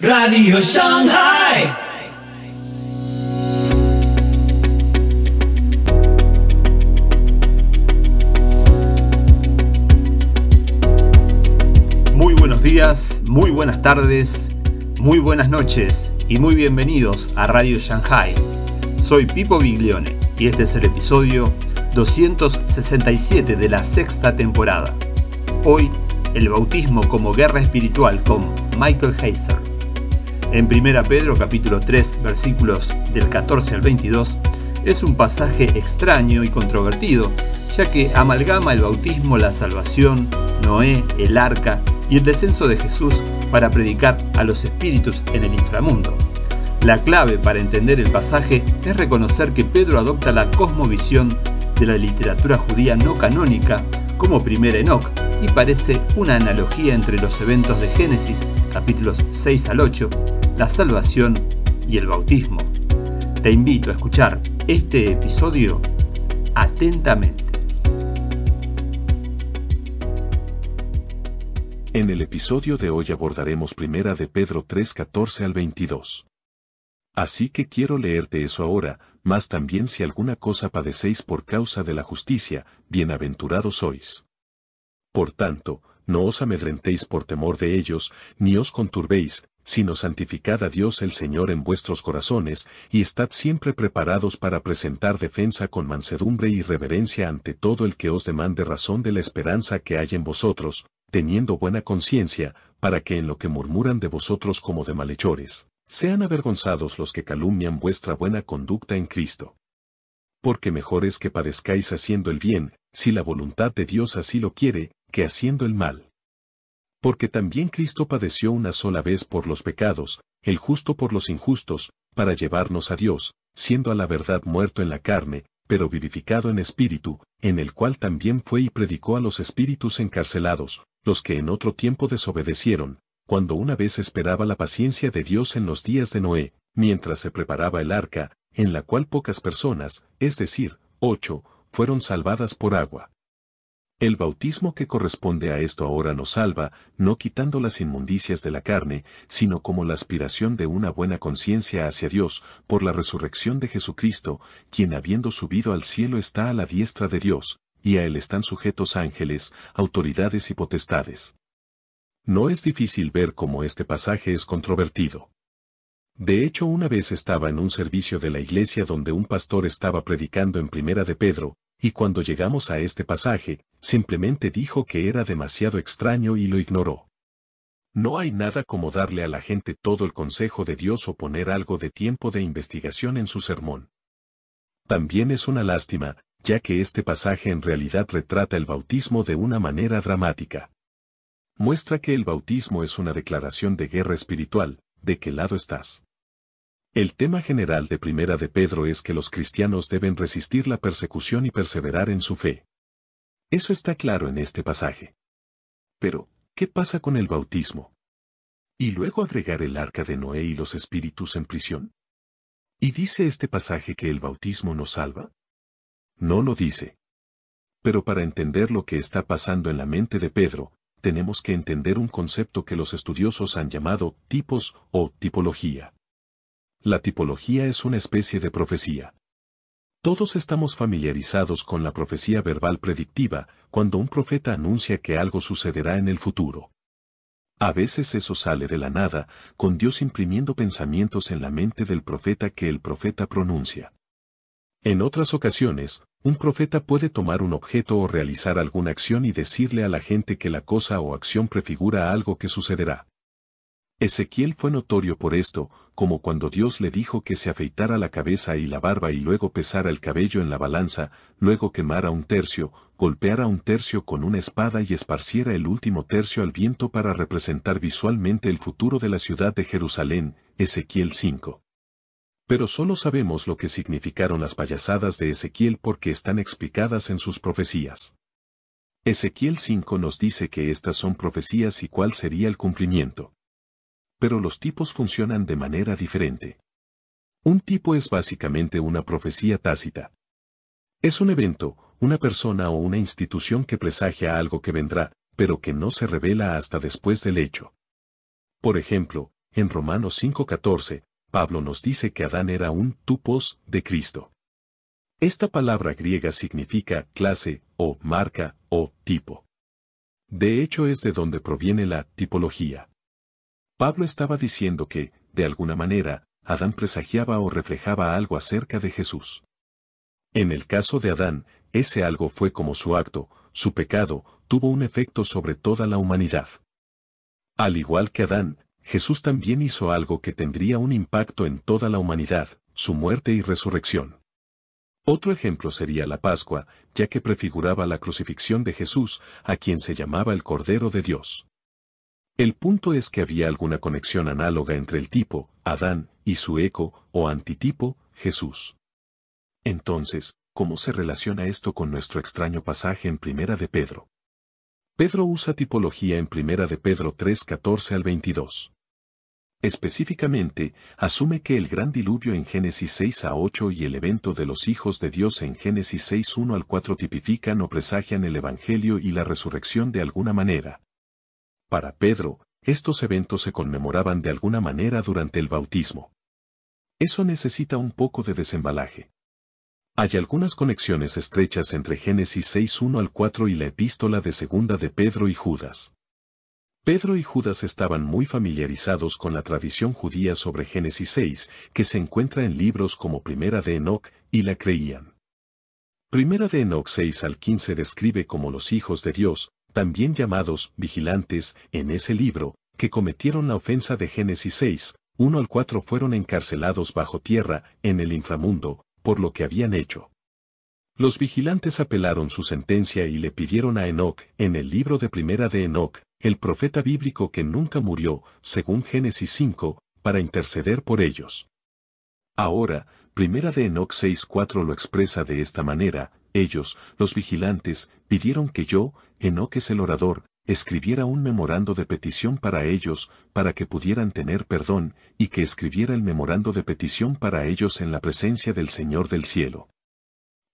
Radio Shanghai. Muy buenos días, muy buenas tardes, muy buenas noches y muy bienvenidos a Radio Shanghai. Soy Pipo Biglione y este es el episodio 267 de la sexta temporada. Hoy, el bautismo como guerra espiritual con Michael Heiser. En 1 Pedro capítulo 3 versículos del 14 al 22 es un pasaje extraño y controvertido, ya que amalgama el bautismo, la salvación, Noé, el arca y el descenso de Jesús para predicar a los espíritus en el inframundo. La clave para entender el pasaje es reconocer que Pedro adopta la cosmovisión de la literatura judía no canónica como primera Enoch y parece una analogía entre los eventos de Génesis capítulos 6 al 8, la salvación y el bautismo. Te invito a escuchar este episodio atentamente. En el episodio de hoy abordaremos primera de Pedro 3 14 al 22. Así que quiero leerte eso ahora, más también si alguna cosa padecéis por causa de la justicia, bienaventurados sois. Por tanto, no os amedrentéis por temor de ellos, ni os conturbéis, sino santificad a Dios el Señor en vuestros corazones, y estad siempre preparados para presentar defensa con mansedumbre y reverencia ante todo el que os demande razón de la esperanza que hay en vosotros, teniendo buena conciencia, para que en lo que murmuran de vosotros como de malhechores, sean avergonzados los que calumnian vuestra buena conducta en Cristo. Porque mejor es que padezcáis haciendo el bien, si la voluntad de Dios así lo quiere, que haciendo el mal. Porque también Cristo padeció una sola vez por los pecados, el justo por los injustos, para llevarnos a Dios, siendo a la verdad muerto en la carne, pero vivificado en espíritu, en el cual también fue y predicó a los espíritus encarcelados, los que en otro tiempo desobedecieron, cuando una vez esperaba la paciencia de Dios en los días de Noé, mientras se preparaba el arca, en la cual pocas personas, es decir, ocho, fueron salvadas por agua. El bautismo que corresponde a esto ahora nos salva, no quitando las inmundicias de la carne, sino como la aspiración de una buena conciencia hacia Dios, por la resurrección de Jesucristo, quien habiendo subido al cielo está a la diestra de Dios, y a él están sujetos ángeles, autoridades y potestades. No es difícil ver cómo este pasaje es controvertido. De hecho, una vez estaba en un servicio de la iglesia donde un pastor estaba predicando en primera de Pedro, y cuando llegamos a este pasaje, simplemente dijo que era demasiado extraño y lo ignoró. No hay nada como darle a la gente todo el consejo de Dios o poner algo de tiempo de investigación en su sermón. También es una lástima, ya que este pasaje en realidad retrata el bautismo de una manera dramática. Muestra que el bautismo es una declaración de guerra espiritual, ¿de qué lado estás? El tema general de Primera de Pedro es que los cristianos deben resistir la persecución y perseverar en su fe. Eso está claro en este pasaje. Pero, ¿qué pasa con el bautismo? ¿Y luego agregar el arca de Noé y los espíritus en prisión? ¿Y dice este pasaje que el bautismo nos salva? No lo dice. Pero para entender lo que está pasando en la mente de Pedro, tenemos que entender un concepto que los estudiosos han llamado tipos o tipología. La tipología es una especie de profecía. Todos estamos familiarizados con la profecía verbal predictiva, cuando un profeta anuncia que algo sucederá en el futuro. A veces eso sale de la nada, con Dios imprimiendo pensamientos en la mente del profeta que el profeta pronuncia. En otras ocasiones, un profeta puede tomar un objeto o realizar alguna acción y decirle a la gente que la cosa o acción prefigura algo que sucederá. Ezequiel fue notorio por esto, como cuando Dios le dijo que se afeitara la cabeza y la barba y luego pesara el cabello en la balanza, luego quemara un tercio, golpeara un tercio con una espada y esparciera el último tercio al viento para representar visualmente el futuro de la ciudad de Jerusalén, Ezequiel 5 pero solo sabemos lo que significaron las payasadas de Ezequiel porque están explicadas en sus profecías. Ezequiel 5 nos dice que estas son profecías y cuál sería el cumplimiento. Pero los tipos funcionan de manera diferente. Un tipo es básicamente una profecía tácita. Es un evento, una persona o una institución que presagia algo que vendrá, pero que no se revela hasta después del hecho. Por ejemplo, en Romanos 5:14, Pablo nos dice que Adán era un tupos de Cristo. Esta palabra griega significa clase, o marca, o tipo. De hecho es de donde proviene la tipología. Pablo estaba diciendo que, de alguna manera, Adán presagiaba o reflejaba algo acerca de Jesús. En el caso de Adán, ese algo fue como su acto, su pecado, tuvo un efecto sobre toda la humanidad. Al igual que Adán, Jesús también hizo algo que tendría un impacto en toda la humanidad, su muerte y resurrección. Otro ejemplo sería la Pascua, ya que prefiguraba la crucifixión de Jesús, a quien se llamaba el Cordero de Dios. El punto es que había alguna conexión análoga entre el tipo, Adán, y su eco, o antitipo, Jesús. Entonces, ¿cómo se relaciona esto con nuestro extraño pasaje en Primera de Pedro? Pedro usa tipología en Primera de Pedro 3, 14 al 22. Específicamente, asume que el gran diluvio en Génesis 6 a 8 y el evento de los hijos de Dios en Génesis 6 1 al 4 tipifican o presagian el Evangelio y la resurrección de alguna manera. Para Pedro, estos eventos se conmemoraban de alguna manera durante el bautismo. Eso necesita un poco de desembalaje. Hay algunas conexiones estrechas entre Génesis 6 1 al 4 y la epístola de segunda de Pedro y Judas. Pedro y Judas estaban muy familiarizados con la tradición judía sobre Génesis 6, que se encuentra en libros como Primera de Enoch, y la creían. Primera de Enoch 6 al 15 describe como los hijos de Dios, también llamados vigilantes, en ese libro, que cometieron la ofensa de Génesis 6, 1 al 4 fueron encarcelados bajo tierra, en el inframundo, por lo que habían hecho. Los vigilantes apelaron su sentencia y le pidieron a Enoch, en el libro de Primera de Enoch, el profeta bíblico que nunca murió, según Génesis 5, para interceder por ellos. Ahora, Primera de Enoch 6.4 lo expresa de esta manera, ellos, los vigilantes, pidieron que yo, Enoch es el orador, escribiera un memorando de petición para ellos, para que pudieran tener perdón, y que escribiera el memorando de petición para ellos en la presencia del Señor del cielo.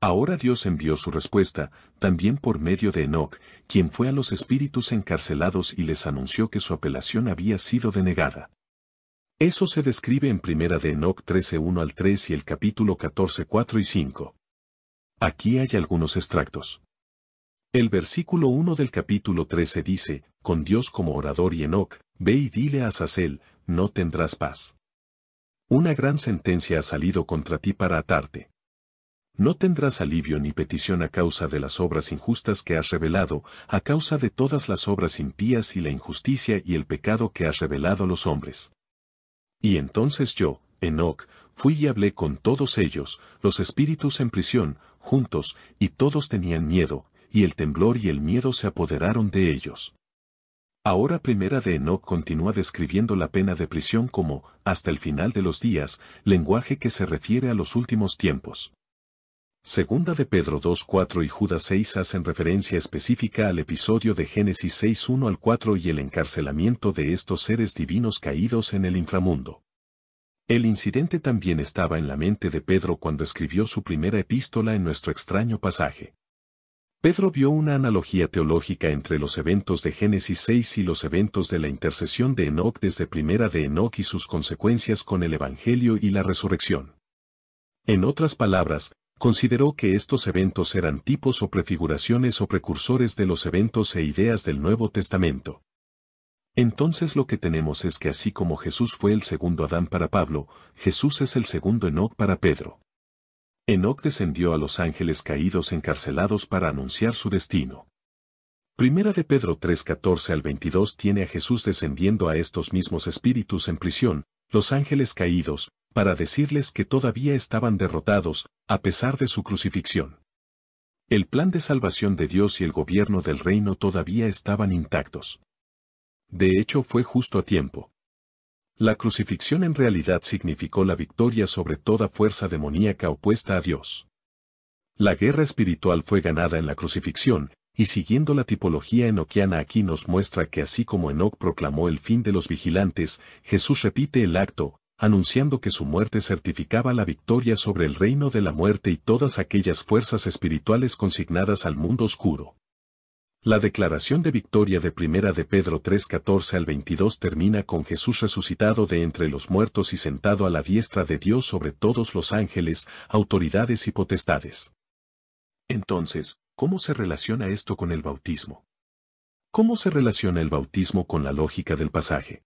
Ahora Dios envió su respuesta, también por medio de Enoch, quien fue a los espíritus encarcelados y les anunció que su apelación había sido denegada. Eso se describe en Primera de Enoch 13.1 al 3 y el capítulo 14.4 y 5. Aquí hay algunos extractos. El versículo 1 del capítulo 13 dice, con Dios como orador y Enoch, ve y dile a Sacel, no tendrás paz. Una gran sentencia ha salido contra ti para atarte. No tendrás alivio ni petición a causa de las obras injustas que has revelado, a causa de todas las obras impías y la injusticia y el pecado que has revelado a los hombres. Y entonces yo, Enoch, fui y hablé con todos ellos, los espíritus en prisión, juntos, y todos tenían miedo, y el temblor y el miedo se apoderaron de ellos. Ahora primera de Enoch continúa describiendo la pena de prisión como, hasta el final de los días, lenguaje que se refiere a los últimos tiempos. Segunda de Pedro 2.4 y Judas 6 hacen referencia específica al episodio de Génesis 6.1 al 4 y el encarcelamiento de estos seres divinos caídos en el inframundo. El incidente también estaba en la mente de Pedro cuando escribió su primera epístola en nuestro extraño pasaje. Pedro vio una analogía teológica entre los eventos de Génesis 6 y los eventos de la intercesión de Enoch desde primera de Enoch y sus consecuencias con el Evangelio y la resurrección. En otras palabras, consideró que estos eventos eran tipos o prefiguraciones o precursores de los eventos e ideas del Nuevo Testamento. Entonces lo que tenemos es que así como Jesús fue el segundo Adán para Pablo, Jesús es el segundo Enoch para Pedro. Enoch descendió a los ángeles caídos encarcelados para anunciar su destino. Primera de Pedro 3:14 al 22 tiene a Jesús descendiendo a estos mismos espíritus en prisión, los ángeles caídos, para decirles que todavía estaban derrotados, a pesar de su crucifixión. El plan de salvación de Dios y el gobierno del reino todavía estaban intactos. De hecho fue justo a tiempo. La crucifixión en realidad significó la victoria sobre toda fuerza demoníaca opuesta a Dios. La guerra espiritual fue ganada en la crucifixión, y siguiendo la tipología enoquiana aquí nos muestra que así como Enoch proclamó el fin de los vigilantes, Jesús repite el acto, anunciando que su muerte certificaba la victoria sobre el reino de la muerte y todas aquellas fuerzas espirituales consignadas al mundo oscuro. La declaración de victoria de Primera de Pedro 3:14 al 22 termina con Jesús resucitado de entre los muertos y sentado a la diestra de Dios sobre todos los ángeles, autoridades y potestades. Entonces, ¿cómo se relaciona esto con el bautismo? ¿Cómo se relaciona el bautismo con la lógica del pasaje?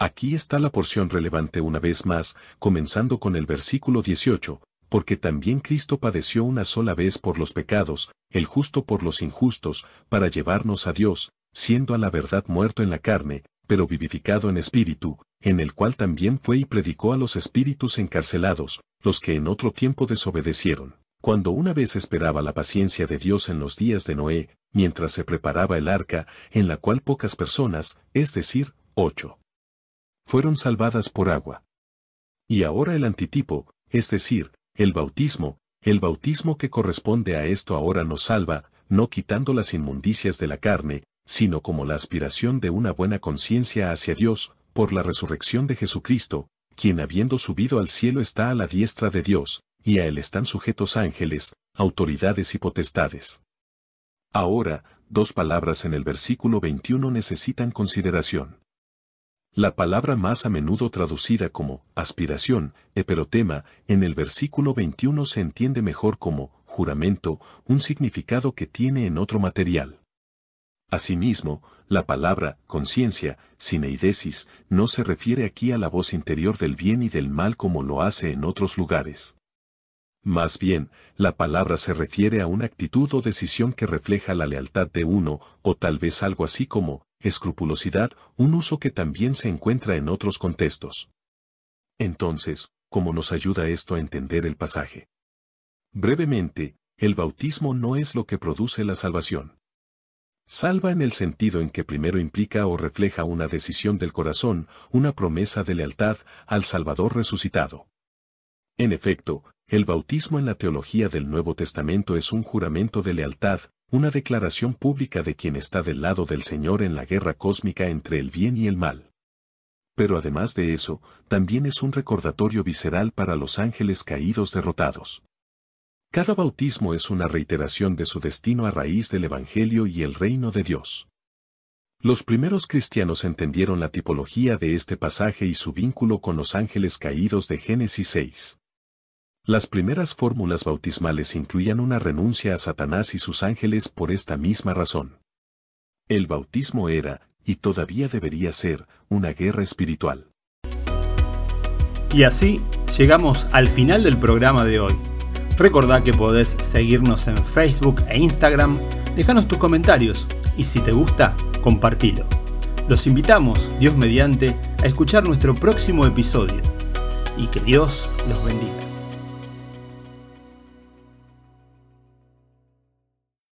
Aquí está la porción relevante una vez más, comenzando con el versículo 18, porque también Cristo padeció una sola vez por los pecados, el justo por los injustos, para llevarnos a Dios, siendo a la verdad muerto en la carne, pero vivificado en espíritu, en el cual también fue y predicó a los espíritus encarcelados, los que en otro tiempo desobedecieron, cuando una vez esperaba la paciencia de Dios en los días de Noé, mientras se preparaba el arca, en la cual pocas personas, es decir, ocho, fueron salvadas por agua. Y ahora el antitipo, es decir, el bautismo, el bautismo que corresponde a esto ahora nos salva, no quitando las inmundicias de la carne, sino como la aspiración de una buena conciencia hacia Dios, por la resurrección de Jesucristo, quien habiendo subido al cielo está a la diestra de Dios, y a él están sujetos ángeles, autoridades y potestades. Ahora, dos palabras en el versículo 21 necesitan consideración. La palabra más a menudo traducida como aspiración, eperotema, en el versículo 21 se entiende mejor como juramento, un significado que tiene en otro material. Asimismo, la palabra conciencia, sineidesis, no se refiere aquí a la voz interior del bien y del mal como lo hace en otros lugares. Más bien, la palabra se refiere a una actitud o decisión que refleja la lealtad de uno, o tal vez algo así como, escrupulosidad, un uso que también se encuentra en otros contextos. Entonces, ¿cómo nos ayuda esto a entender el pasaje? Brevemente, el bautismo no es lo que produce la salvación. Salva en el sentido en que primero implica o refleja una decisión del corazón, una promesa de lealtad al Salvador resucitado. En efecto, el bautismo en la teología del Nuevo Testamento es un juramento de lealtad, una declaración pública de quien está del lado del Señor en la guerra cósmica entre el bien y el mal. Pero además de eso, también es un recordatorio visceral para los ángeles caídos derrotados. Cada bautismo es una reiteración de su destino a raíz del Evangelio y el reino de Dios. Los primeros cristianos entendieron la tipología de este pasaje y su vínculo con los ángeles caídos de Génesis 6. Las primeras fórmulas bautismales incluían una renuncia a Satanás y sus ángeles por esta misma razón. El bautismo era, y todavía debería ser, una guerra espiritual. Y así llegamos al final del programa de hoy. Recordá que podés seguirnos en Facebook e Instagram, déjanos tus comentarios y si te gusta, compartilo. Los invitamos, Dios mediante, a escuchar nuestro próximo episodio y que Dios los bendiga.